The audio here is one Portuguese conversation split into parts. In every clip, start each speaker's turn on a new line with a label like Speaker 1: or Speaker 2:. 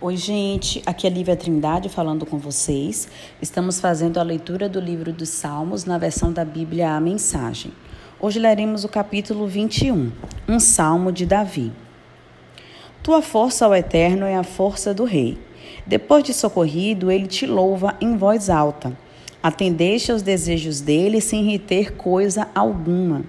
Speaker 1: Oi, gente, aqui é Lívia Trindade falando com vocês. Estamos fazendo a leitura do livro dos Salmos na versão da Bíblia A Mensagem. Hoje leremos o capítulo 21, um salmo de Davi. Tua força ao Eterno é a força do Rei. Depois de socorrido, ele te louva em voz alta. Atendeste aos desejos dele sem reter coisa alguma.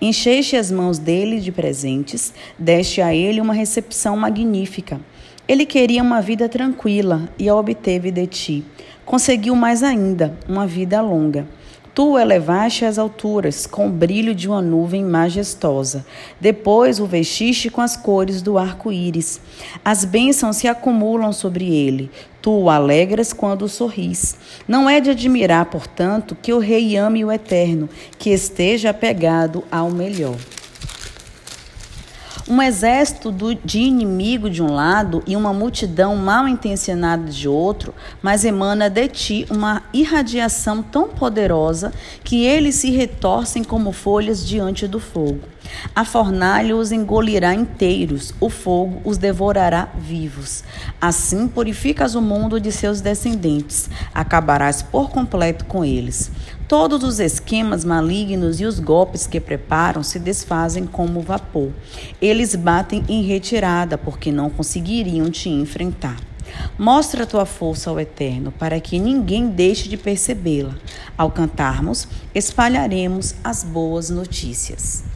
Speaker 1: Encheste as mãos dele de presentes, deste a ele uma recepção magnífica. Ele queria uma vida tranquila e a obteve de ti. Conseguiu mais ainda, uma vida longa. Tu elevaste às alturas, com o brilho de uma nuvem majestosa. Depois o vestiste com as cores do arco-íris. As bênçãos se acumulam sobre ele. Tu o alegras quando sorris. Não é de admirar, portanto, que o rei ame o eterno, que esteja apegado ao melhor um exército do, de inimigo de um lado e uma multidão mal intencionada de outro, mas emana de ti uma irradiação tão poderosa que eles se retorcem como folhas diante do fogo. A fornalha os engolirá inteiros, o fogo os devorará vivos. Assim purificas o mundo de seus descendentes, acabarás por completo com eles. Todos os esquemas malignos e os golpes que preparam se desfazem como vapor. Eles batem em retirada porque não conseguiriam te enfrentar. Mostra tua força ao Eterno, para que ninguém deixe de percebê-la. Ao cantarmos, espalharemos as boas notícias.